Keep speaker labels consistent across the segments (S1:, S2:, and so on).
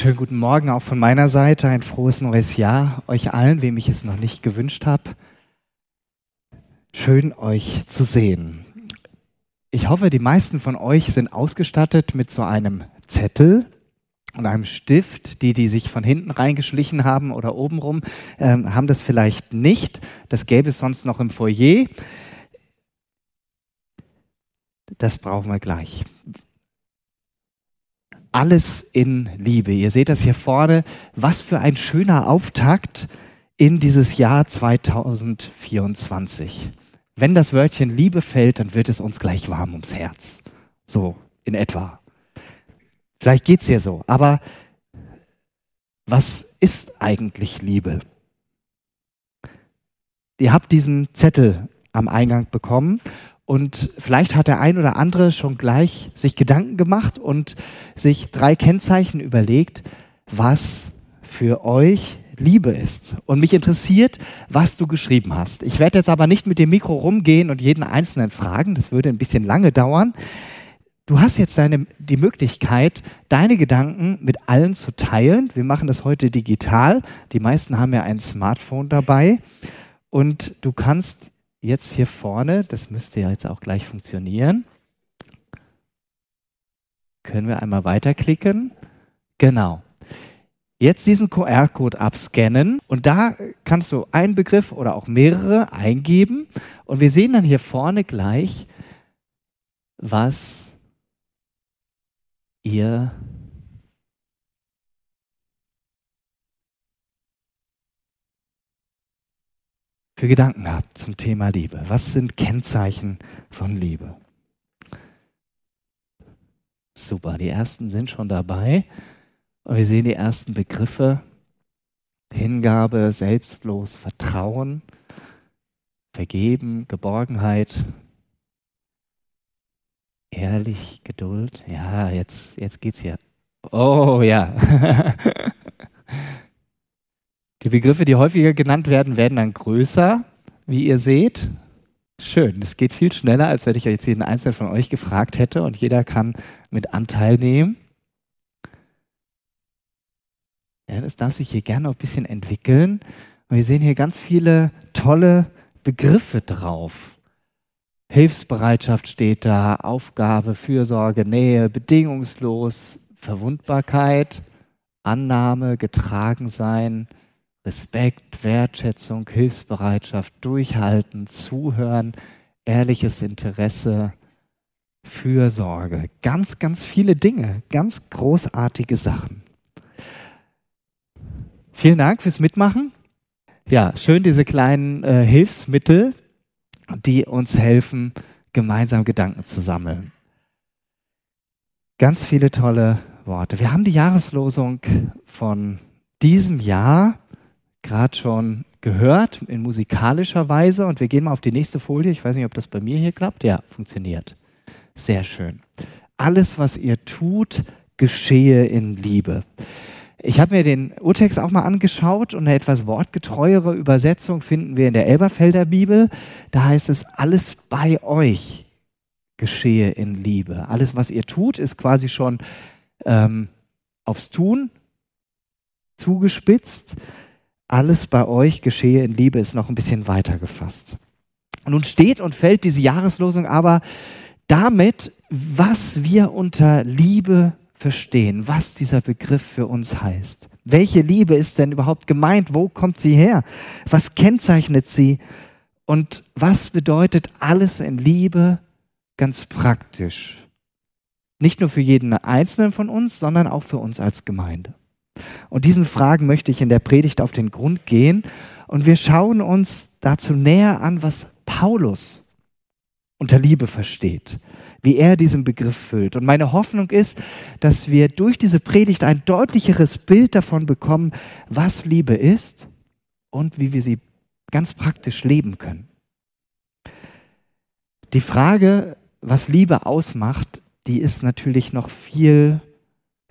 S1: Schönen guten Morgen auch von meiner Seite. Ein frohes neues Jahr euch allen, wem ich es noch nicht gewünscht habe. Schön euch zu sehen. Ich hoffe, die meisten von euch sind ausgestattet mit so einem Zettel und einem Stift. Die, die sich von hinten reingeschlichen haben oder obenrum, äh, haben das vielleicht nicht. Das gäbe es sonst noch im Foyer. Das brauchen wir gleich alles in Liebe. Ihr seht das hier vorne. Was für ein schöner Auftakt in dieses Jahr 2024. Wenn das Wörtchen Liebe fällt, dann wird es uns gleich warm ums Herz. So in etwa. Vielleicht geht es dir so. Aber was ist eigentlich Liebe? Ihr habt diesen Zettel am Eingang bekommen und vielleicht hat der ein oder andere schon gleich sich Gedanken gemacht und sich drei Kennzeichen überlegt, was für euch Liebe ist. Und mich interessiert, was du geschrieben hast. Ich werde jetzt aber nicht mit dem Mikro rumgehen und jeden Einzelnen fragen. Das würde ein bisschen lange dauern. Du hast jetzt deine, die Möglichkeit, deine Gedanken mit allen zu teilen. Wir machen das heute digital. Die meisten haben ja ein Smartphone dabei. Und du kannst jetzt hier vorne, das müsste ja jetzt auch gleich funktionieren, können wir einmal weiterklicken. Genau. Jetzt diesen QR-Code abscannen und da kannst du einen Begriff oder auch mehrere eingeben und wir sehen dann hier vorne gleich, was ihr für Gedanken habt zum Thema Liebe. Was sind Kennzeichen von Liebe? Super, die ersten sind schon dabei. Und wir sehen die ersten Begriffe. Hingabe, selbstlos, Vertrauen, Vergeben, Geborgenheit, ehrlich, Geduld. Ja, jetzt, jetzt geht's hier. Oh ja. Die Begriffe, die häufiger genannt werden, werden dann größer, wie ihr seht. Schön, das geht viel schneller, als wenn ich jetzt jeden Einzelnen von euch gefragt hätte und jeder kann mit Anteil nehmen. Ja, das darf sich hier gerne noch ein bisschen entwickeln. Und wir sehen hier ganz viele tolle Begriffe drauf. Hilfsbereitschaft steht da, Aufgabe, Fürsorge, Nähe, bedingungslos, Verwundbarkeit, Annahme, getragen sein, Respekt, Wertschätzung, Hilfsbereitschaft, Durchhalten, Zuhören, ehrliches Interesse, Fürsorge. Ganz, ganz viele Dinge, ganz großartige Sachen. Vielen Dank fürs Mitmachen. Ja, schön diese kleinen äh, Hilfsmittel, die uns helfen, gemeinsam Gedanken zu sammeln. Ganz viele tolle Worte. Wir haben die Jahreslosung von diesem Jahr gerade schon gehört in musikalischer Weise und wir gehen mal auf die nächste Folie. Ich weiß nicht, ob das bei mir hier klappt. Ja, funktioniert. Sehr schön. Alles, was ihr tut, geschehe in Liebe. Ich habe mir den Urtext auch mal angeschaut und eine etwas wortgetreuere Übersetzung finden wir in der Elberfelder Bibel. Da heißt es, alles bei euch geschehe in Liebe. Alles, was ihr tut, ist quasi schon ähm, aufs Tun zugespitzt alles bei euch geschehe in Liebe ist noch ein bisschen weiter gefasst. Nun steht und fällt diese Jahreslosung aber damit, was wir unter Liebe verstehen, was dieser Begriff für uns heißt. Welche Liebe ist denn überhaupt gemeint? Wo kommt sie her? Was kennzeichnet sie? Und was bedeutet alles in Liebe ganz praktisch? Nicht nur für jeden Einzelnen von uns, sondern auch für uns als Gemeinde. Und diesen Fragen möchte ich in der Predigt auf den Grund gehen. Und wir schauen uns dazu näher an, was Paulus unter Liebe versteht, wie er diesen Begriff füllt. Und meine Hoffnung ist, dass wir durch diese Predigt ein deutlicheres Bild davon bekommen, was Liebe ist und wie wir sie ganz praktisch leben können. Die Frage, was Liebe ausmacht, die ist natürlich noch viel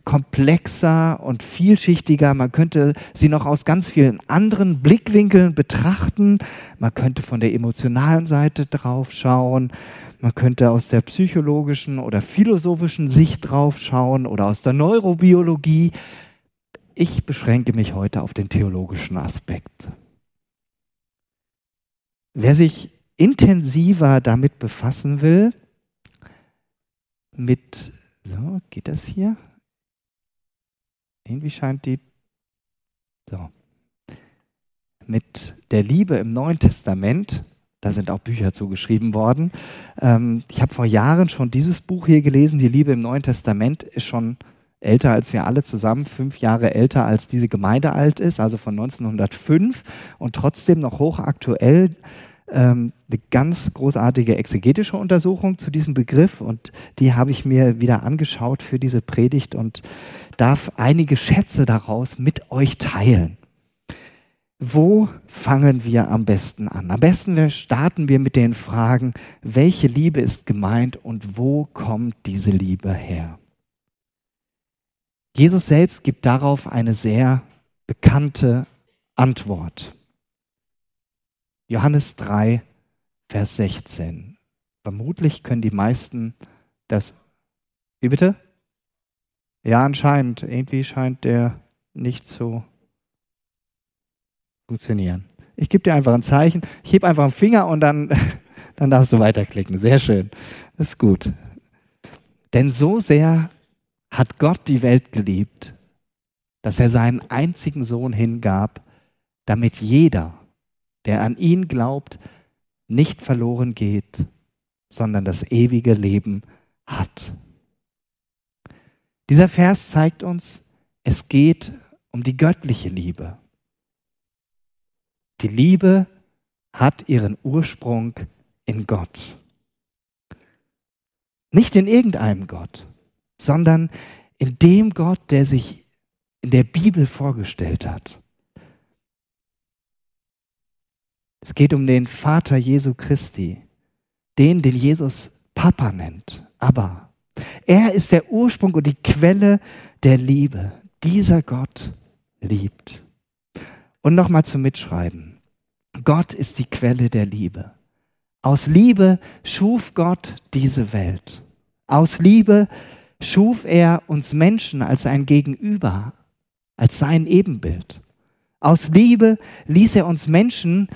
S1: komplexer und vielschichtiger. Man könnte sie noch aus ganz vielen anderen Blickwinkeln betrachten. Man könnte von der emotionalen Seite drauf schauen. Man könnte aus der psychologischen oder philosophischen Sicht drauf schauen oder aus der Neurobiologie. ich beschränke mich heute auf den theologischen Aspekt. Wer sich intensiver damit befassen will, mit, so, geht das hier? Irgendwie scheint die, so, mit der Liebe im Neuen Testament, da sind auch Bücher zugeschrieben worden. Ähm, ich habe vor Jahren schon dieses Buch hier gelesen, Die Liebe im Neuen Testament, ist schon älter als wir alle zusammen, fünf Jahre älter als diese Gemeinde alt ist, also von 1905 und trotzdem noch hochaktuell. Ähm, eine ganz großartige exegetische Untersuchung zu diesem Begriff und die habe ich mir wieder angeschaut für diese Predigt und darf einige Schätze daraus mit euch teilen. Wo fangen wir am besten an? Am besten starten wir mit den Fragen, welche Liebe ist gemeint und wo kommt diese Liebe her? Jesus selbst gibt darauf eine sehr bekannte Antwort. Johannes 3, Vers 16. Vermutlich können die meisten das. Wie bitte? Ja, anscheinend. Irgendwie scheint der nicht zu funktionieren. Ich gebe dir einfach ein Zeichen. Ich hebe einfach einen Finger und dann, dann darfst du weiterklicken. Sehr schön. Das ist gut. Denn so sehr hat Gott die Welt geliebt, dass er seinen einzigen Sohn hingab, damit jeder, der an ihn glaubt, nicht verloren geht, sondern das ewige Leben hat. Dieser Vers zeigt uns, es geht um die göttliche Liebe. Die Liebe hat ihren Ursprung in Gott. Nicht in irgendeinem Gott, sondern in dem Gott, der sich in der Bibel vorgestellt hat. Es geht um den Vater Jesu Christi, den, den Jesus Papa nennt, aber er ist der Ursprung und die Quelle der Liebe. Dieser Gott liebt. Und nochmal zum Mitschreiben. Gott ist die Quelle der Liebe. Aus Liebe schuf Gott diese Welt. Aus Liebe schuf er uns Menschen als ein Gegenüber, als sein Ebenbild. Aus Liebe ließ er uns Menschen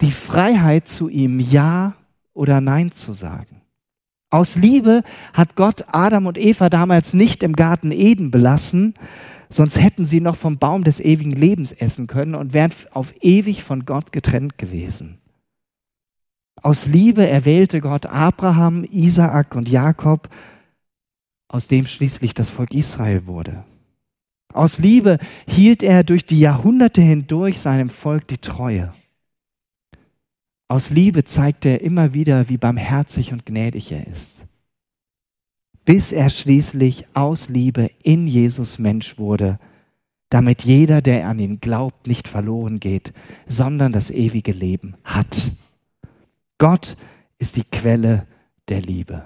S1: die Freiheit zu ihm Ja oder Nein zu sagen. Aus Liebe hat Gott Adam und Eva damals nicht im Garten Eden belassen, sonst hätten sie noch vom Baum des ewigen Lebens essen können und wären auf ewig von Gott getrennt gewesen. Aus Liebe erwählte Gott Abraham, Isaak und Jakob, aus dem schließlich das Volk Israel wurde. Aus Liebe hielt er durch die Jahrhunderte hindurch seinem Volk die Treue. Aus Liebe zeigt er immer wieder, wie barmherzig und gnädig er ist. Bis er schließlich aus Liebe in Jesus Mensch wurde, damit jeder, der an ihn glaubt, nicht verloren geht, sondern das ewige Leben hat. Gott ist die Quelle der Liebe.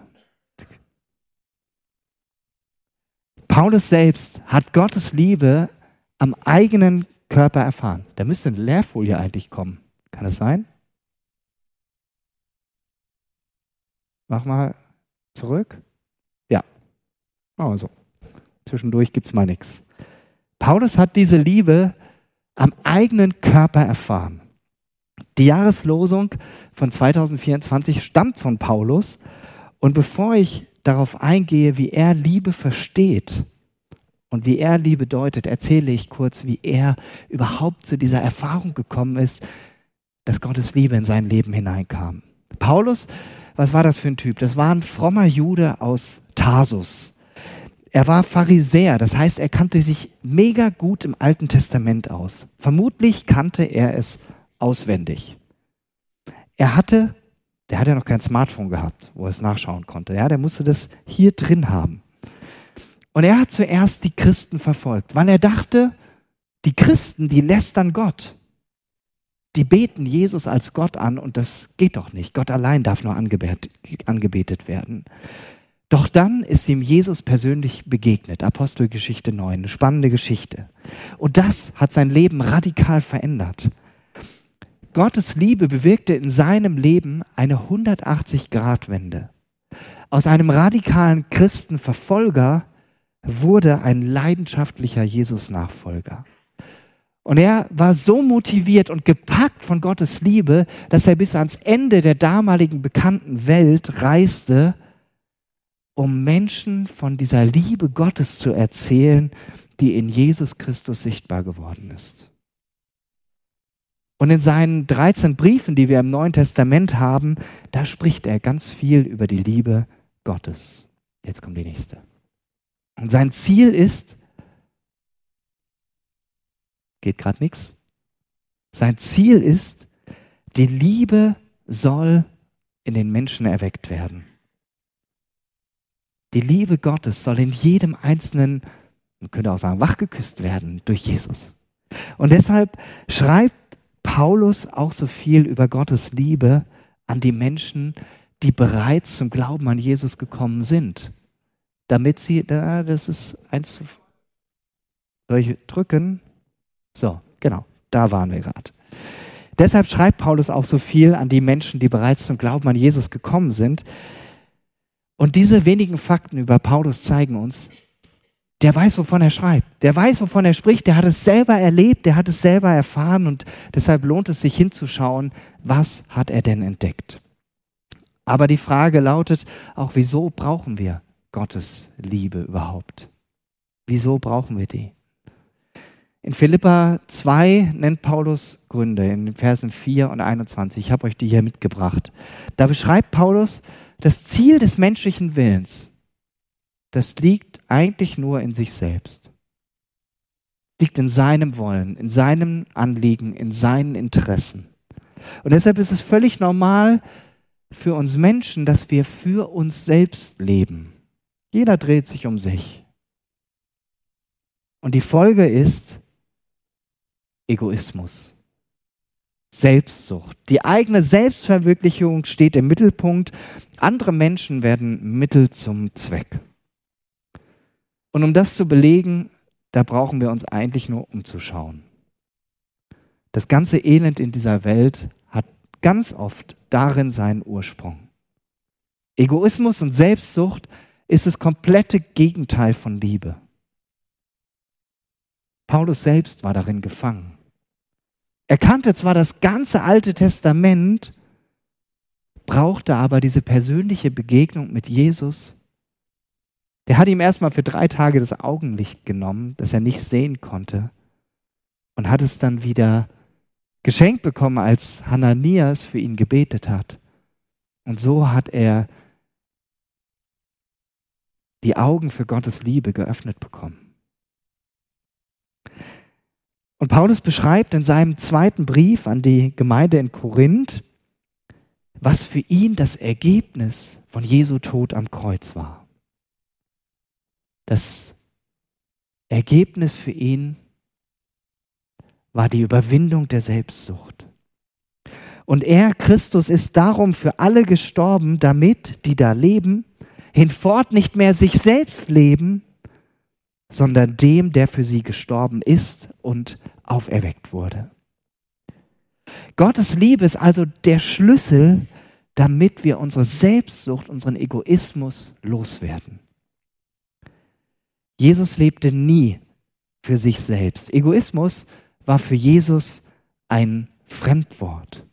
S1: Paulus selbst hat Gottes Liebe am eigenen Körper erfahren. Da müsste eine Leerfolie eigentlich kommen. Kann das sein? Mach mal zurück. Ja. Machen wir so. Zwischendurch gibt es mal nichts. Paulus hat diese Liebe am eigenen Körper erfahren. Die Jahreslosung von 2024 stammt von Paulus. Und bevor ich darauf eingehe, wie er Liebe versteht und wie er Liebe deutet, erzähle ich kurz, wie er überhaupt zu dieser Erfahrung gekommen ist, dass Gottes Liebe in sein Leben hineinkam. Paulus was war das für ein Typ? Das war ein frommer Jude aus Tarsus. Er war Pharisäer, das heißt, er kannte sich mega gut im Alten Testament aus. Vermutlich kannte er es auswendig. Er hatte, der hat ja noch kein Smartphone gehabt, wo er es nachschauen konnte. Ja, der musste das hier drin haben. Und er hat zuerst die Christen verfolgt, weil er dachte, die Christen, die lästern Gott die beten Jesus als Gott an und das geht doch nicht. Gott allein darf nur angebetet werden. Doch dann ist ihm Jesus persönlich begegnet. Apostelgeschichte 9, eine spannende Geschichte. Und das hat sein Leben radikal verändert. Gottes Liebe bewirkte in seinem Leben eine 180-Grad-Wende. Aus einem radikalen Christenverfolger wurde ein leidenschaftlicher Jesus-Nachfolger. Und er war so motiviert und gepackt von Gottes Liebe, dass er bis ans Ende der damaligen bekannten Welt reiste, um Menschen von dieser Liebe Gottes zu erzählen, die in Jesus Christus sichtbar geworden ist. Und in seinen 13 Briefen, die wir im Neuen Testament haben, da spricht er ganz viel über die Liebe Gottes. Jetzt kommt die nächste. Und sein Ziel ist, geht gerade nichts, sein Ziel ist, die Liebe soll in den Menschen erweckt werden. Die Liebe Gottes soll in jedem Einzelnen, man könnte auch sagen, wachgeküsst werden durch Jesus. Und deshalb schreibt Paulus auch so viel über Gottes Liebe an die Menschen, die bereits zum Glauben an Jesus gekommen sind. Damit sie, da, das ist eins zu. Soll ich drücken? So, genau, da waren wir gerade. Deshalb schreibt Paulus auch so viel an die Menschen, die bereits zum Glauben an Jesus gekommen sind. Und diese wenigen Fakten über Paulus zeigen uns, der weiß, wovon er schreibt. Der weiß, wovon er spricht. Der hat es selber erlebt, der hat es selber erfahren und deshalb lohnt es sich hinzuschauen, was hat er denn entdeckt. Aber die Frage lautet auch, wieso brauchen wir Gottes Liebe überhaupt? Wieso brauchen wir die? In Philippa 2 nennt Paulus Gründe in den Versen 4 und 21. Ich habe euch die hier mitgebracht. Da beschreibt Paulus das Ziel des menschlichen Willens das liegt eigentlich nur in sich selbst. Liegt in seinem Wollen, in seinem Anliegen, in seinen Interessen. Und deshalb ist es völlig normal für uns Menschen, dass wir für uns selbst leben. Jeder dreht sich um sich. Und die Folge ist Egoismus. Selbstsucht. Die eigene Selbstverwirklichung steht im Mittelpunkt. Andere Menschen werden Mittel zum Zweck. Und um das zu belegen, da brauchen wir uns eigentlich nur umzuschauen. Das ganze Elend in dieser Welt hat ganz oft darin seinen Ursprung. Egoismus und Selbstsucht ist das komplette Gegenteil von Liebe. Paulus selbst war darin gefangen. Er kannte zwar das ganze Alte Testament, brauchte aber diese persönliche Begegnung mit Jesus, der hat ihm erstmal für drei Tage das Augenlicht genommen, dass er nicht sehen konnte, und hat es dann wieder geschenkt bekommen, als Hananias für ihn gebetet hat. Und so hat er die Augen für Gottes Liebe geöffnet bekommen. Und Paulus beschreibt in seinem zweiten Brief an die Gemeinde in Korinth, was für ihn das Ergebnis von Jesu Tod am Kreuz war. Das Ergebnis für ihn war die Überwindung der Selbstsucht. Und er, Christus, ist darum für alle gestorben, damit, die da leben, hinfort nicht mehr sich selbst leben, sondern dem, der für sie gestorben ist und auferweckt wurde. Gottes Liebe ist also der Schlüssel, damit wir unsere Selbstsucht, unseren Egoismus loswerden. Jesus lebte nie für sich selbst. Egoismus war für Jesus ein Fremdwort.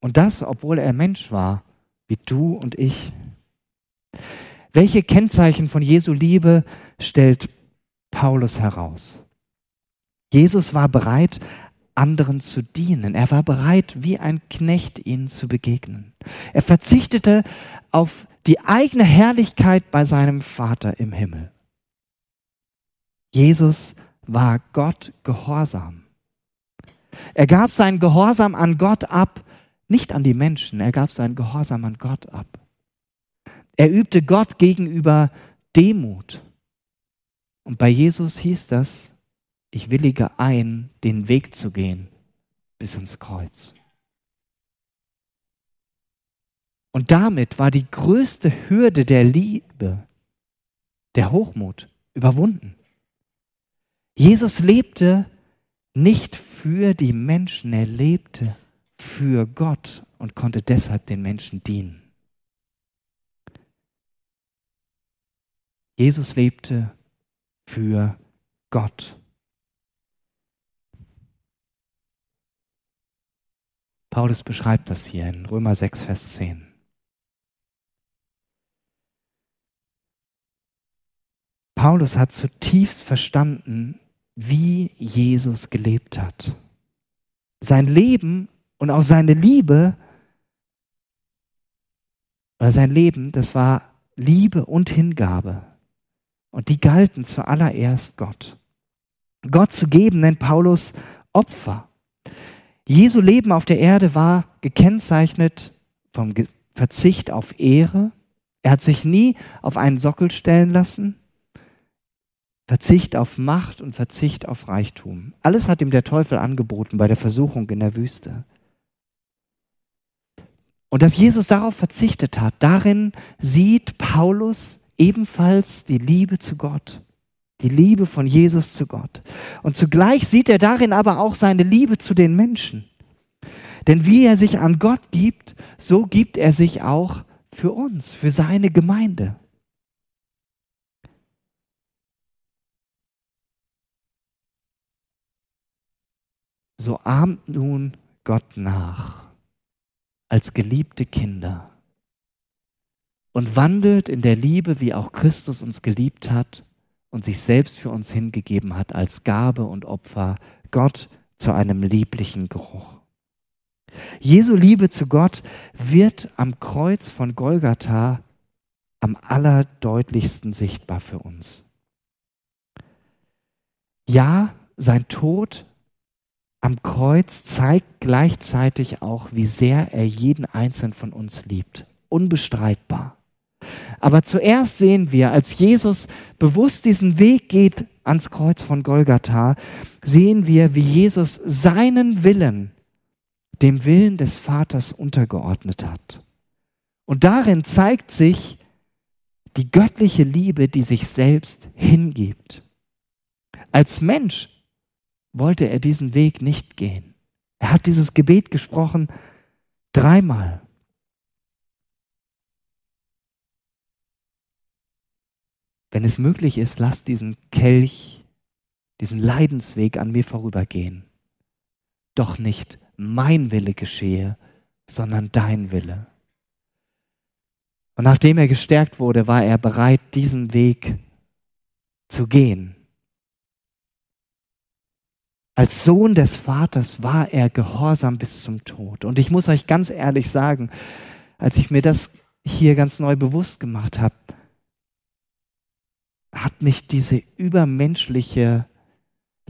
S1: Und das, obwohl er Mensch war, wie du und ich. Welche Kennzeichen von Jesu Liebe stellt Paulus heraus? Jesus war bereit, anderen zu dienen. Er war bereit, wie ein Knecht ihnen zu begegnen. Er verzichtete auf die eigene Herrlichkeit bei seinem Vater im Himmel. Jesus war Gott gehorsam. Er gab seinen Gehorsam an Gott ab, nicht an die Menschen, er gab seinen Gehorsam an Gott ab. Er übte Gott gegenüber Demut. Und bei Jesus hieß das, ich willige ein, den Weg zu gehen bis ins Kreuz. Und damit war die größte Hürde der Liebe, der Hochmut, überwunden. Jesus lebte nicht für die Menschen, er lebte für Gott und konnte deshalb den Menschen dienen. Jesus lebte für Gott. Paulus beschreibt das hier in Römer 6, Vers 10. Paulus hat zutiefst verstanden, wie Jesus gelebt hat. Sein Leben und auch seine Liebe, oder sein Leben, das war Liebe und Hingabe. Und die galten zuallererst Gott. Gott zu geben nennt Paulus Opfer. Jesu Leben auf der Erde war gekennzeichnet vom Verzicht auf Ehre. Er hat sich nie auf einen Sockel stellen lassen. Verzicht auf Macht und Verzicht auf Reichtum. Alles hat ihm der Teufel angeboten bei der Versuchung in der Wüste. Und dass Jesus darauf verzichtet hat, darin sieht Paulus ebenfalls die Liebe zu Gott, die Liebe von Jesus zu Gott. Und zugleich sieht er darin aber auch seine Liebe zu den Menschen. Denn wie er sich an Gott gibt, so gibt er sich auch für uns, für seine Gemeinde. so ahmt nun Gott nach als geliebte Kinder und wandelt in der Liebe, wie auch Christus uns geliebt hat und sich selbst für uns hingegeben hat als Gabe und Opfer, Gott zu einem lieblichen Geruch. Jesu Liebe zu Gott wird am Kreuz von Golgatha am allerdeutlichsten sichtbar für uns. Ja, sein Tod am Kreuz zeigt gleichzeitig auch, wie sehr er jeden einzelnen von uns liebt. Unbestreitbar. Aber zuerst sehen wir, als Jesus bewusst diesen Weg geht ans Kreuz von Golgatha, sehen wir, wie Jesus seinen Willen dem Willen des Vaters untergeordnet hat. Und darin zeigt sich die göttliche Liebe, die sich selbst hingibt. Als Mensch wollte er diesen Weg nicht gehen. Er hat dieses Gebet gesprochen dreimal. Wenn es möglich ist, lass diesen Kelch, diesen Leidensweg an mir vorübergehen. Doch nicht mein Wille geschehe, sondern dein Wille. Und nachdem er gestärkt wurde, war er bereit, diesen Weg zu gehen. Als Sohn des Vaters war er gehorsam bis zum Tod. Und ich muss euch ganz ehrlich sagen, als ich mir das hier ganz neu bewusst gemacht habe, hat mich diese übermenschliche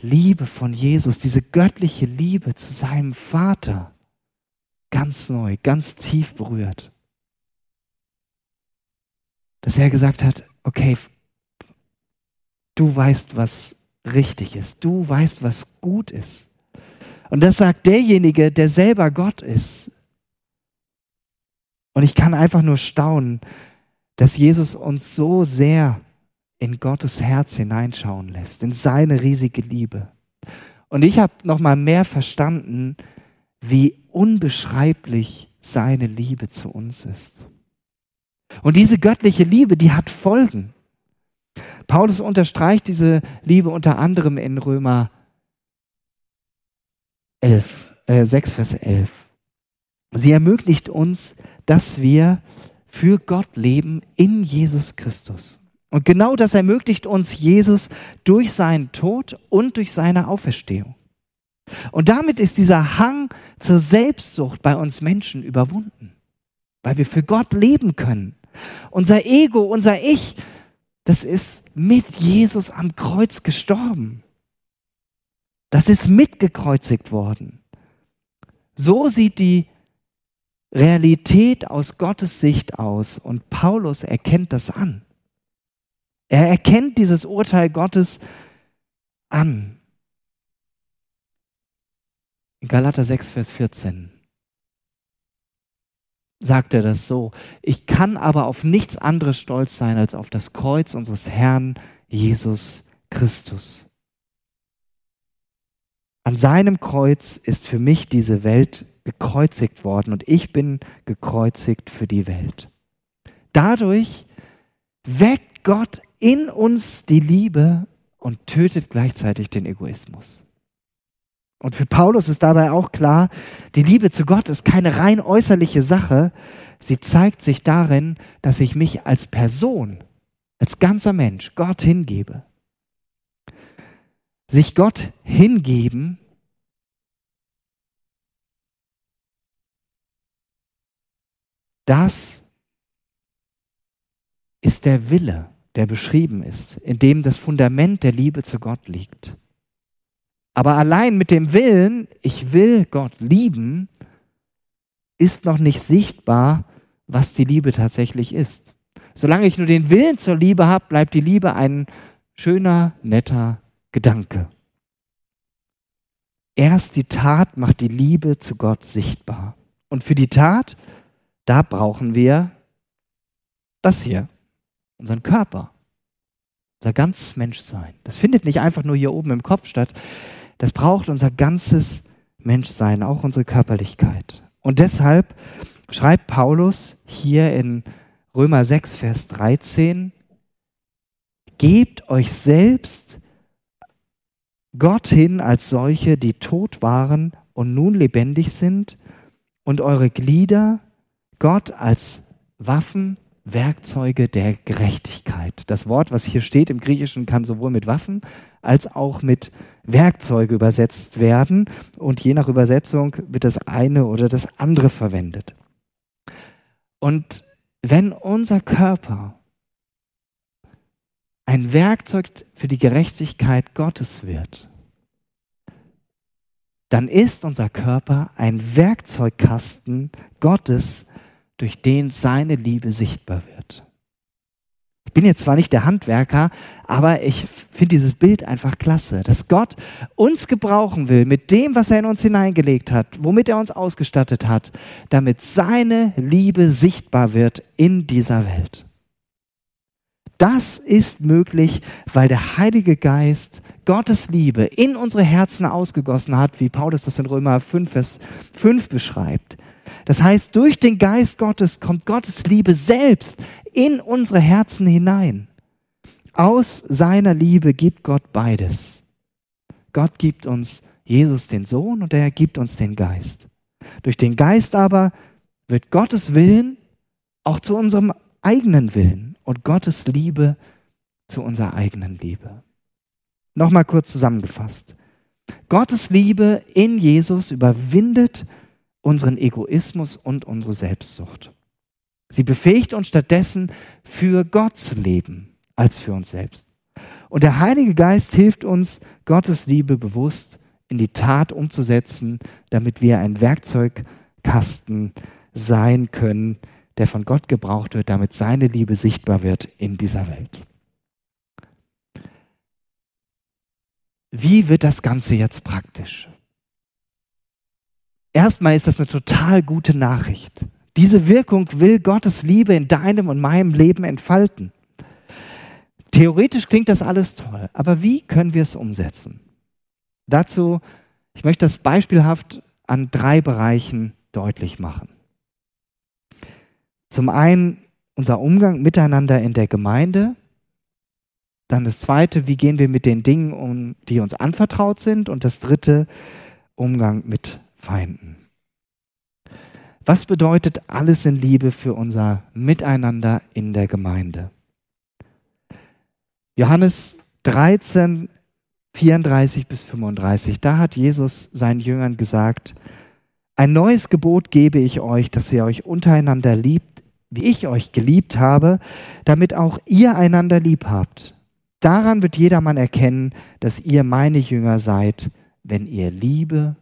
S1: Liebe von Jesus, diese göttliche Liebe zu seinem Vater ganz neu, ganz tief berührt. Dass er gesagt hat, okay, du weißt, was richtig ist. Du weißt, was gut ist. Und das sagt derjenige, der selber Gott ist. Und ich kann einfach nur staunen, dass Jesus uns so sehr in Gottes Herz hineinschauen lässt, in seine riesige Liebe. Und ich habe noch mal mehr verstanden, wie unbeschreiblich seine Liebe zu uns ist. Und diese göttliche Liebe, die hat Folgen. Paulus unterstreicht diese Liebe unter anderem in Römer 11, äh 6, Vers 11. Sie ermöglicht uns, dass wir für Gott leben in Jesus Christus. Und genau das ermöglicht uns Jesus durch seinen Tod und durch seine Auferstehung. Und damit ist dieser Hang zur Selbstsucht bei uns Menschen überwunden, weil wir für Gott leben können. Unser Ego, unser Ich, das ist mit Jesus am Kreuz gestorben. Das ist mitgekreuzigt worden. So sieht die Realität aus Gottes Sicht aus und Paulus erkennt das an. Er erkennt dieses Urteil Gottes an. In Galater 6, Vers 14 sagt er das so. Ich kann aber auf nichts anderes stolz sein als auf das Kreuz unseres Herrn Jesus Christus. An seinem Kreuz ist für mich diese Welt gekreuzigt worden und ich bin gekreuzigt für die Welt. Dadurch weckt Gott in uns die Liebe und tötet gleichzeitig den Egoismus. Und für Paulus ist dabei auch klar, die Liebe zu Gott ist keine rein äußerliche Sache. Sie zeigt sich darin, dass ich mich als Person, als ganzer Mensch Gott hingebe. Sich Gott hingeben das ist der Wille, der beschrieben ist, in dem das Fundament der Liebe zu Gott liegt. Aber allein mit dem Willen, ich will Gott lieben, ist noch nicht sichtbar, was die Liebe tatsächlich ist. Solange ich nur den Willen zur Liebe habe, bleibt die Liebe ein schöner, netter Gedanke. Erst die Tat macht die Liebe zu Gott sichtbar. Und für die Tat, da brauchen wir das hier unseren Körper, unser ganzes Menschsein. Das findet nicht einfach nur hier oben im Kopf statt. Das braucht unser ganzes Menschsein, auch unsere Körperlichkeit. Und deshalb schreibt Paulus hier in Römer 6, Vers 13, gebt euch selbst Gott hin als solche, die tot waren und nun lebendig sind, und eure Glieder Gott als Waffen Werkzeuge der Gerechtigkeit. Das Wort, was hier steht im Griechischen, kann sowohl mit Waffen als auch mit Werkzeuge übersetzt werden und je nach Übersetzung wird das eine oder das andere verwendet. Und wenn unser Körper ein Werkzeug für die Gerechtigkeit Gottes wird, dann ist unser Körper ein Werkzeugkasten Gottes durch den seine Liebe sichtbar wird. Ich bin jetzt zwar nicht der Handwerker, aber ich finde dieses Bild einfach klasse, dass Gott uns gebrauchen will mit dem, was er in uns hineingelegt hat, womit er uns ausgestattet hat, damit seine Liebe sichtbar wird in dieser Welt. Das ist möglich, weil der Heilige Geist Gottes Liebe in unsere Herzen ausgegossen hat, wie Paulus das in Römer 5, Vers 5 beschreibt. Das heißt, durch den Geist Gottes kommt Gottes Liebe selbst in unsere Herzen hinein. Aus seiner Liebe gibt Gott beides. Gott gibt uns Jesus den Sohn und er gibt uns den Geist. Durch den Geist aber wird Gottes Willen auch zu unserem eigenen Willen und Gottes Liebe zu unserer eigenen Liebe. Nochmal kurz zusammengefasst. Gottes Liebe in Jesus überwindet unseren Egoismus und unsere Selbstsucht. Sie befähigt uns stattdessen, für Gott zu leben, als für uns selbst. Und der Heilige Geist hilft uns, Gottes Liebe bewusst in die Tat umzusetzen, damit wir ein Werkzeugkasten sein können, der von Gott gebraucht wird, damit seine Liebe sichtbar wird in dieser Welt. Wie wird das Ganze jetzt praktisch? Erstmal ist das eine total gute Nachricht. Diese Wirkung will Gottes Liebe in deinem und meinem Leben entfalten. Theoretisch klingt das alles toll, aber wie können wir es umsetzen? Dazu, ich möchte das beispielhaft an drei Bereichen deutlich machen. Zum einen unser Umgang miteinander in der Gemeinde. Dann das zweite, wie gehen wir mit den Dingen um, die uns anvertraut sind. Und das dritte, Umgang mit Feinden. Was bedeutet alles in Liebe für unser Miteinander in der Gemeinde? Johannes 13, 34 bis 35, da hat Jesus seinen Jüngern gesagt, ein neues Gebot gebe ich euch, dass ihr euch untereinander liebt, wie ich euch geliebt habe, damit auch ihr einander lieb habt. Daran wird jedermann erkennen, dass ihr meine Jünger seid, wenn ihr Liebe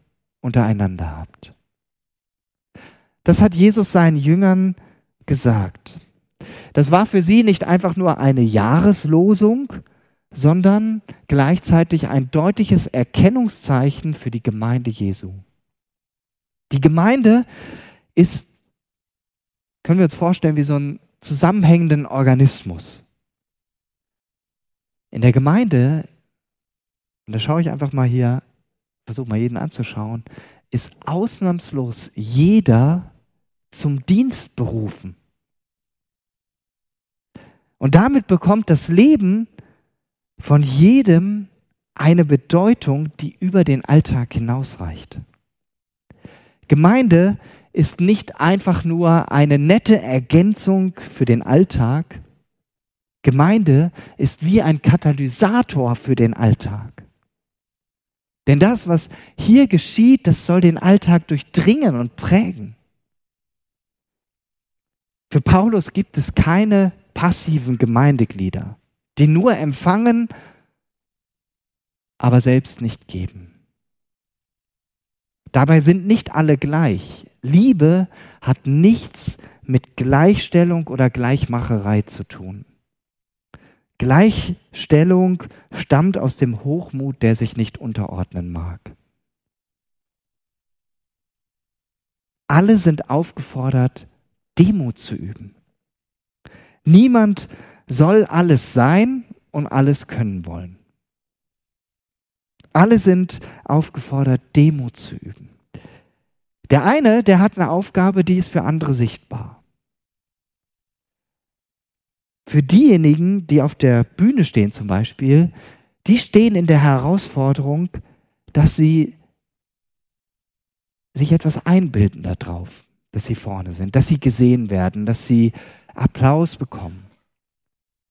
S1: untereinander habt. Das hat Jesus seinen Jüngern gesagt. Das war für sie nicht einfach nur eine Jahreslosung, sondern gleichzeitig ein deutliches Erkennungszeichen für die Gemeinde Jesu. Die Gemeinde ist, können wir uns vorstellen, wie so ein zusammenhängenden Organismus. In der Gemeinde, und da schaue ich einfach mal hier versuche mal jeden anzuschauen, ist ausnahmslos jeder zum Dienst berufen. Und damit bekommt das Leben von jedem eine Bedeutung, die über den Alltag hinausreicht. Gemeinde ist nicht einfach nur eine nette Ergänzung für den Alltag. Gemeinde ist wie ein Katalysator für den Alltag. Denn das, was hier geschieht, das soll den Alltag durchdringen und prägen. Für Paulus gibt es keine passiven Gemeindeglieder, die nur empfangen, aber selbst nicht geben. Dabei sind nicht alle gleich. Liebe hat nichts mit Gleichstellung oder Gleichmacherei zu tun. Gleichstellung stammt aus dem Hochmut, der sich nicht unterordnen mag. Alle sind aufgefordert, Demut zu üben. Niemand soll alles sein und alles können wollen. Alle sind aufgefordert, Demut zu üben. Der eine, der hat eine Aufgabe, die ist für andere sichtbar. Für diejenigen, die auf der Bühne stehen zum Beispiel, die stehen in der Herausforderung, dass sie sich etwas einbilden darauf, dass sie vorne sind, dass sie gesehen werden, dass sie Applaus bekommen.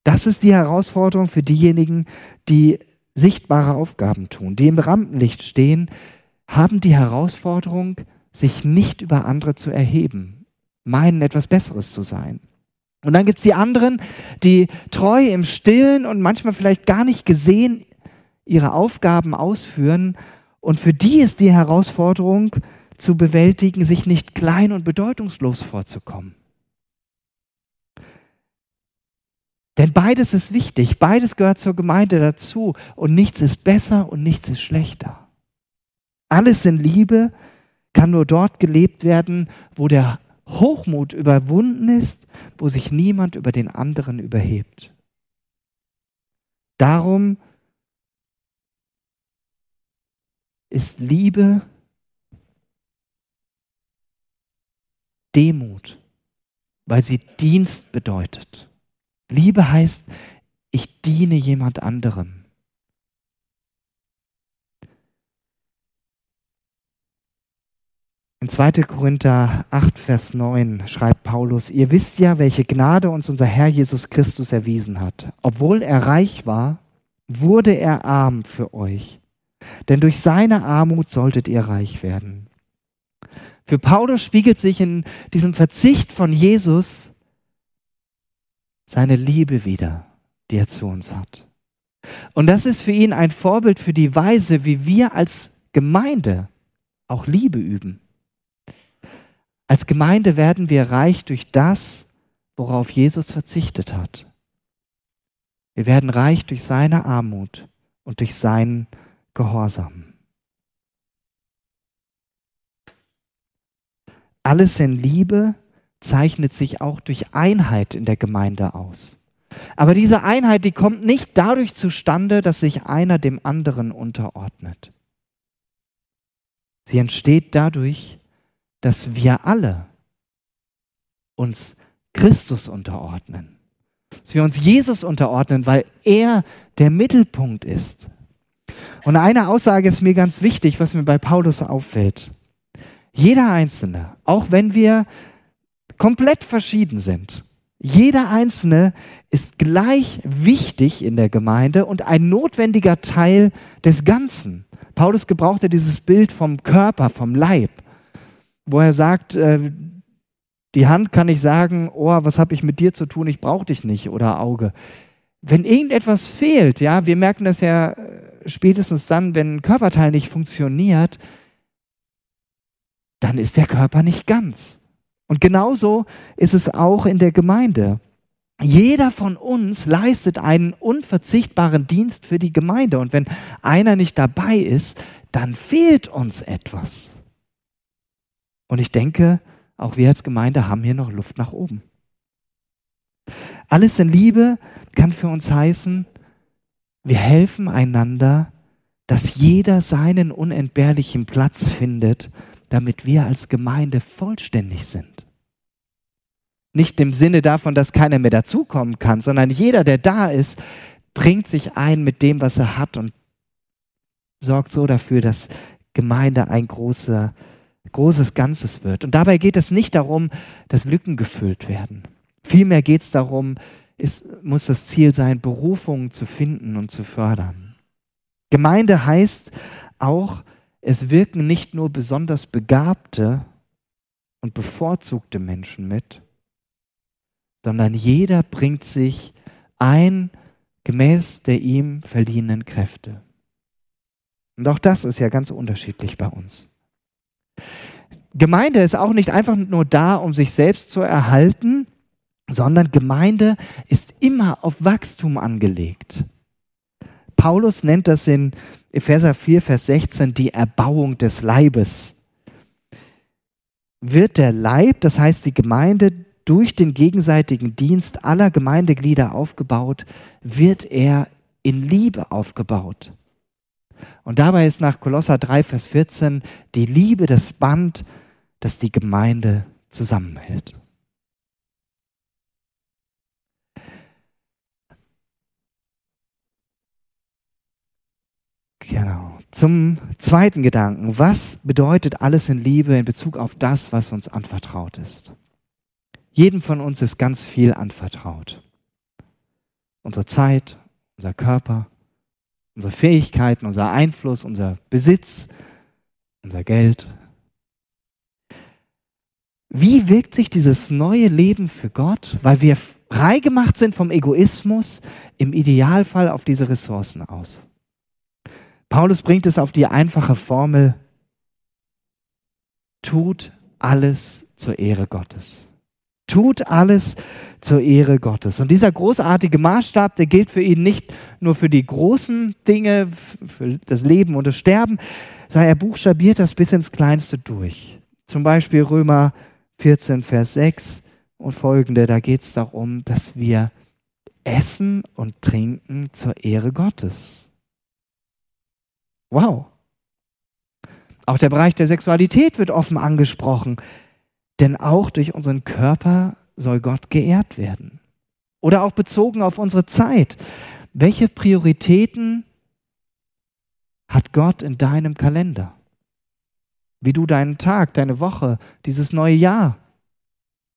S1: Das ist die Herausforderung für diejenigen, die sichtbare Aufgaben tun, die im Rampenlicht stehen, haben die Herausforderung, sich nicht über andere zu erheben, meinen etwas Besseres zu sein. Und dann gibt es die anderen, die treu im Stillen und manchmal vielleicht gar nicht gesehen ihre Aufgaben ausführen. Und für die ist die Herausforderung zu bewältigen, sich nicht klein und bedeutungslos vorzukommen. Denn beides ist wichtig, beides gehört zur Gemeinde dazu und nichts ist besser und nichts ist schlechter. Alles in Liebe kann nur dort gelebt werden, wo der Hochmut überwunden ist, wo sich niemand über den anderen überhebt. Darum ist Liebe Demut, weil sie Dienst bedeutet. Liebe heißt, ich diene jemand anderem. In 2. Korinther 8, Vers 9 schreibt Paulus, ihr wisst ja, welche Gnade uns unser Herr Jesus Christus erwiesen hat. Obwohl er reich war, wurde er arm für euch. Denn durch seine Armut solltet ihr reich werden. Für Paulus spiegelt sich in diesem Verzicht von Jesus seine Liebe wieder, die er zu uns hat. Und das ist für ihn ein Vorbild für die Weise, wie wir als Gemeinde auch Liebe üben. Als Gemeinde werden wir reich durch das, worauf Jesus verzichtet hat. Wir werden reich durch seine Armut und durch seinen Gehorsam. Alles in Liebe zeichnet sich auch durch Einheit in der Gemeinde aus. Aber diese Einheit, die kommt nicht dadurch zustande, dass sich einer dem anderen unterordnet. Sie entsteht dadurch, dass wir alle uns Christus unterordnen. Dass wir uns Jesus unterordnen, weil er der Mittelpunkt ist. Und eine Aussage ist mir ganz wichtig, was mir bei Paulus auffällt. Jeder Einzelne, auch wenn wir komplett verschieden sind, jeder Einzelne ist gleich wichtig in der Gemeinde und ein notwendiger Teil des Ganzen. Paulus gebrauchte dieses Bild vom Körper, vom Leib wo er sagt, äh, die Hand kann nicht sagen, oh, was habe ich mit dir zu tun, ich brauche dich nicht oder Auge. Wenn irgendetwas fehlt, ja, wir merken das ja äh, spätestens dann, wenn ein Körperteil nicht funktioniert, dann ist der Körper nicht ganz. Und genauso ist es auch in der Gemeinde. Jeder von uns leistet einen unverzichtbaren Dienst für die Gemeinde. Und wenn einer nicht dabei ist, dann fehlt uns etwas. Und ich denke, auch wir als Gemeinde haben hier noch Luft nach oben. Alles in Liebe kann für uns heißen, wir helfen einander, dass jeder seinen unentbehrlichen Platz findet, damit wir als Gemeinde vollständig sind. Nicht im Sinne davon, dass keiner mehr dazukommen kann, sondern jeder, der da ist, bringt sich ein mit dem, was er hat und sorgt so dafür, dass Gemeinde ein großer, großes Ganzes wird. Und dabei geht es nicht darum, dass Lücken gefüllt werden. Vielmehr geht es darum, ist, muss das Ziel sein, Berufungen zu finden und zu fördern. Gemeinde heißt auch, es wirken nicht nur besonders begabte und bevorzugte Menschen mit, sondern jeder bringt sich ein gemäß der ihm verliehenen Kräfte. Und auch das ist ja ganz unterschiedlich bei uns. Gemeinde ist auch nicht einfach nur da, um sich selbst zu erhalten, sondern Gemeinde ist immer auf Wachstum angelegt. Paulus nennt das in Epheser 4, Vers 16 die Erbauung des Leibes. Wird der Leib, das heißt die Gemeinde, durch den gegenseitigen Dienst aller Gemeindeglieder aufgebaut, wird er in Liebe aufgebaut. Und dabei ist nach Kolosser 3, Vers 14 die Liebe das Band, das die Gemeinde zusammenhält. Genau. Zum zweiten Gedanken. Was bedeutet alles in Liebe in Bezug auf das, was uns anvertraut ist? Jedem von uns ist ganz viel anvertraut. Unsere Zeit, unser Körper, unsere Fähigkeiten, unser Einfluss, unser Besitz, unser Geld. Wie wirkt sich dieses neue Leben für Gott, weil wir frei gemacht sind vom Egoismus, im Idealfall auf diese Ressourcen aus? Paulus bringt es auf die einfache Formel, tut alles zur Ehre Gottes. Tut alles zur Ehre Gottes. Und dieser großartige Maßstab, der gilt für ihn nicht nur für die großen Dinge, für das Leben und das Sterben, sondern er buchstabiert das bis ins Kleinste durch. Zum Beispiel Römer 14, Vers 6 und folgende, da geht es darum, dass wir essen und trinken zur Ehre Gottes. Wow. Auch der Bereich der Sexualität wird offen angesprochen. Denn auch durch unseren Körper soll Gott geehrt werden. Oder auch bezogen auf unsere Zeit. Welche Prioritäten hat Gott in deinem Kalender? Wie du deinen Tag, deine Woche, dieses neue Jahr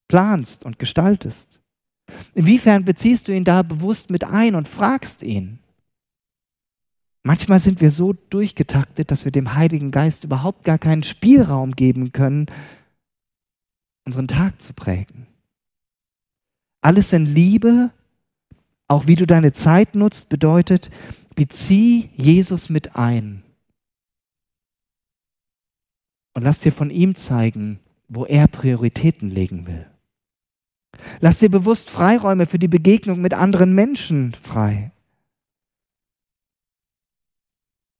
S1: planst und gestaltest? Inwiefern beziehst du ihn da bewusst mit ein und fragst ihn? Manchmal sind wir so durchgetaktet, dass wir dem Heiligen Geist überhaupt gar keinen Spielraum geben können, unseren Tag zu prägen. Alles in Liebe, auch wie du deine Zeit nutzt, bedeutet, bezieh Jesus mit ein. Und lass dir von ihm zeigen, wo er Prioritäten legen will. Lass dir bewusst Freiräume für die Begegnung mit anderen Menschen frei.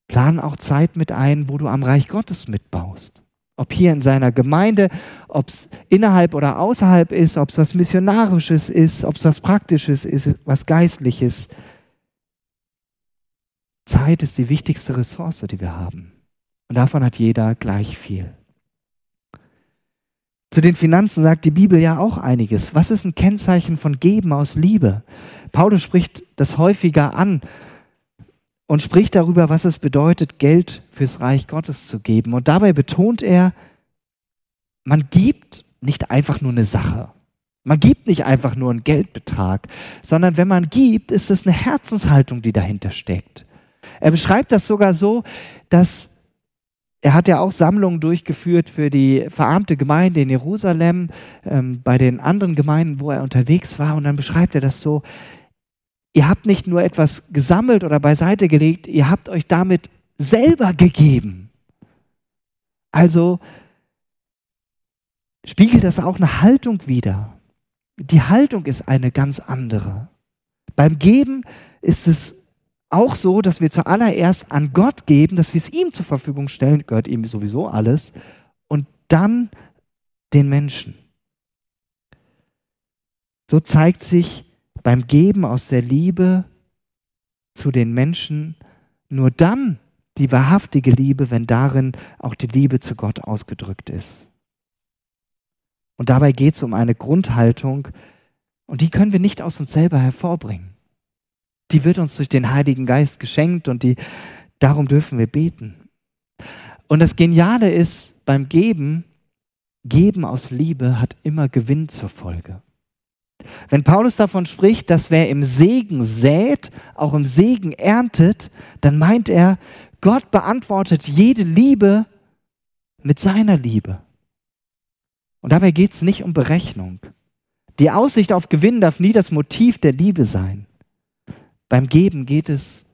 S1: Plan auch Zeit mit ein, wo du am Reich Gottes mitbaust. Ob hier in seiner Gemeinde, ob es innerhalb oder außerhalb ist, ob es was Missionarisches ist, ob es was Praktisches ist, was Geistliches. Zeit ist die wichtigste Ressource, die wir haben. Und davon hat jeder gleich viel. Zu den Finanzen sagt die Bibel ja auch einiges. Was ist ein Kennzeichen von Geben aus Liebe? Paulus spricht das häufiger an und spricht darüber, was es bedeutet, Geld fürs Reich Gottes zu geben. Und dabei betont er, man gibt nicht einfach nur eine Sache. Man gibt nicht einfach nur einen Geldbetrag, sondern wenn man gibt, ist es eine Herzenshaltung, die dahinter steckt. Er beschreibt das sogar so, dass er hat ja auch Sammlungen durchgeführt für die verarmte Gemeinde in Jerusalem, ähm, bei den anderen Gemeinden, wo er unterwegs war. Und dann beschreibt er das so, Ihr habt nicht nur etwas gesammelt oder beiseite gelegt, ihr habt euch damit selber gegeben. Also spiegelt das auch eine Haltung wider. Die Haltung ist eine ganz andere. Beim Geben ist es auch so, dass wir zuallererst an Gott geben, dass wir es ihm zur Verfügung stellen, gehört ihm sowieso alles, und dann den Menschen. So zeigt sich beim Geben aus der Liebe zu den Menschen nur dann die wahrhaftige Liebe, wenn darin auch die Liebe zu Gott ausgedrückt ist. Und dabei geht es um eine Grundhaltung, und die können wir nicht aus uns selber hervorbringen. Die wird uns durch den Heiligen Geist geschenkt und die, darum dürfen wir beten. Und das Geniale ist beim Geben, Geben aus Liebe hat immer Gewinn zur Folge. Wenn Paulus davon spricht, dass wer im Segen sät, auch im Segen erntet, dann meint er, Gott beantwortet jede Liebe mit seiner Liebe. Und dabei geht es nicht um Berechnung. Die Aussicht auf Gewinn darf nie das Motiv der Liebe sein. Beim Geben geht es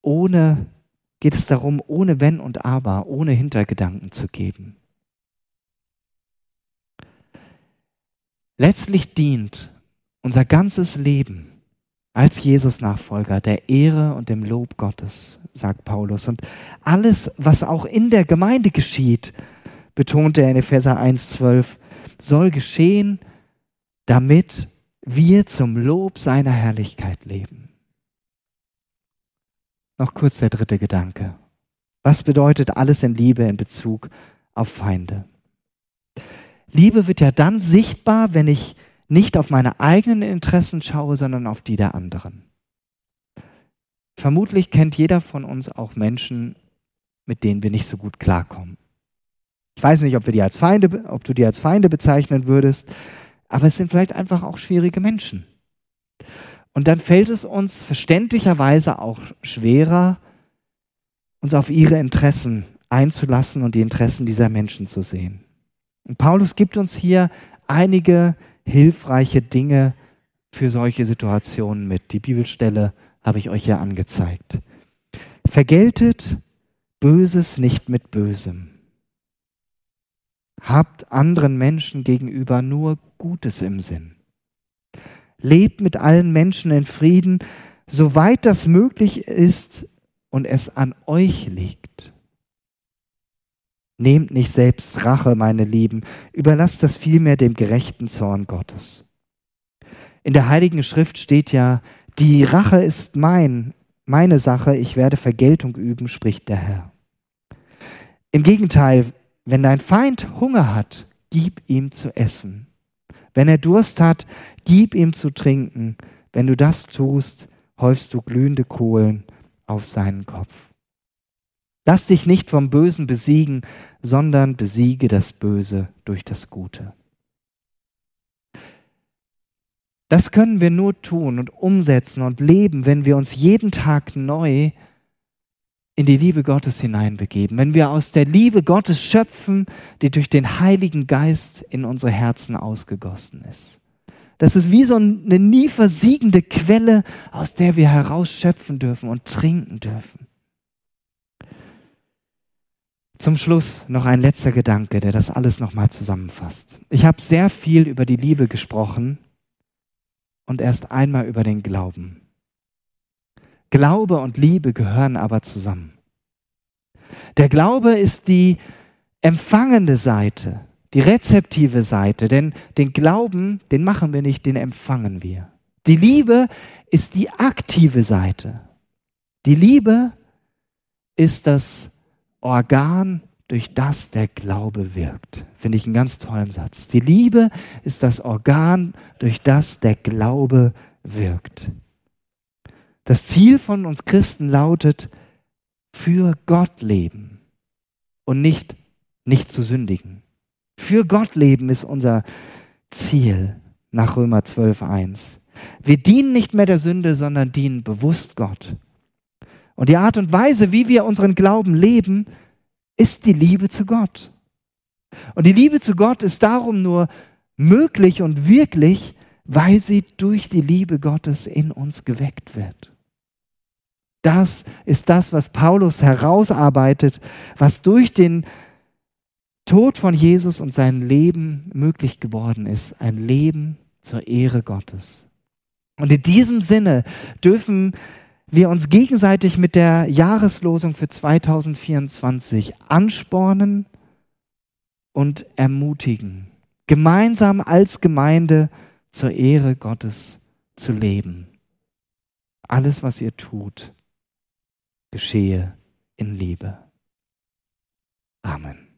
S1: ohne, geht es darum, ohne Wenn und Aber, ohne Hintergedanken zu geben. Letztlich dient unser ganzes Leben als Jesus-Nachfolger der Ehre und dem Lob Gottes, sagt Paulus. Und alles, was auch in der Gemeinde geschieht, betont er in Epheser 1,12, soll geschehen, damit wir zum Lob seiner Herrlichkeit leben. Noch kurz der dritte Gedanke. Was bedeutet alles in Liebe in Bezug auf Feinde? Liebe wird ja dann sichtbar, wenn ich nicht auf meine eigenen Interessen schaue, sondern auf die der anderen. Vermutlich kennt jeder von uns auch Menschen, mit denen wir nicht so gut klarkommen. Ich weiß nicht, ob, wir die als Feinde, ob du die als Feinde bezeichnen würdest, aber es sind vielleicht einfach auch schwierige Menschen. Und dann fällt es uns verständlicherweise auch schwerer, uns auf ihre Interessen einzulassen und die Interessen dieser Menschen zu sehen. Und Paulus gibt uns hier einige hilfreiche Dinge für solche Situationen mit. Die Bibelstelle habe ich euch ja angezeigt. Vergeltet Böses nicht mit Bösem. Habt anderen Menschen gegenüber nur Gutes im Sinn. Lebt mit allen Menschen in Frieden, soweit das möglich ist und es an euch liegt. Nehmt nicht selbst Rache, meine Lieben, überlasst das vielmehr dem gerechten Zorn Gottes. In der Heiligen Schrift steht ja, die Rache ist mein, meine Sache, ich werde Vergeltung üben, spricht der Herr. Im Gegenteil, wenn dein Feind Hunger hat, gib ihm zu essen. Wenn er Durst hat, gib ihm zu trinken. Wenn du das tust, häufst du glühende Kohlen auf seinen Kopf. Lass dich nicht vom Bösen besiegen, sondern besiege das Böse durch das Gute. Das können wir nur tun und umsetzen und leben, wenn wir uns jeden Tag neu in die Liebe Gottes hineinbegeben, wenn wir aus der Liebe Gottes schöpfen, die durch den Heiligen Geist in unsere Herzen ausgegossen ist. Das ist wie so eine nie versiegende Quelle, aus der wir herausschöpfen dürfen und trinken dürfen. Zum Schluss noch ein letzter Gedanke, der das alles nochmal zusammenfasst. Ich habe sehr viel über die Liebe gesprochen und erst einmal über den Glauben. Glaube und Liebe gehören aber zusammen. Der Glaube ist die empfangende Seite, die rezeptive Seite, denn den Glauben, den machen wir nicht, den empfangen wir. Die Liebe ist die aktive Seite. Die Liebe ist das Organ, durch das der Glaube wirkt. Finde ich einen ganz tollen Satz. Die Liebe ist das Organ, durch das der Glaube wirkt. Das Ziel von uns Christen lautet, für Gott leben und nicht nicht zu sündigen. Für Gott leben ist unser Ziel nach Römer 12.1. Wir dienen nicht mehr der Sünde, sondern dienen bewusst Gott. Und die Art und Weise, wie wir unseren Glauben leben, ist die Liebe zu Gott. Und die Liebe zu Gott ist darum nur möglich und wirklich, weil sie durch die Liebe Gottes in uns geweckt wird. Das ist das, was Paulus herausarbeitet, was durch den Tod von Jesus und sein Leben möglich geworden ist. Ein Leben zur Ehre Gottes. Und in diesem Sinne dürfen wir uns gegenseitig mit der Jahreslosung für 2024 anspornen und ermutigen, gemeinsam als Gemeinde zur Ehre Gottes zu leben. Alles, was ihr tut, geschehe in Liebe. Amen.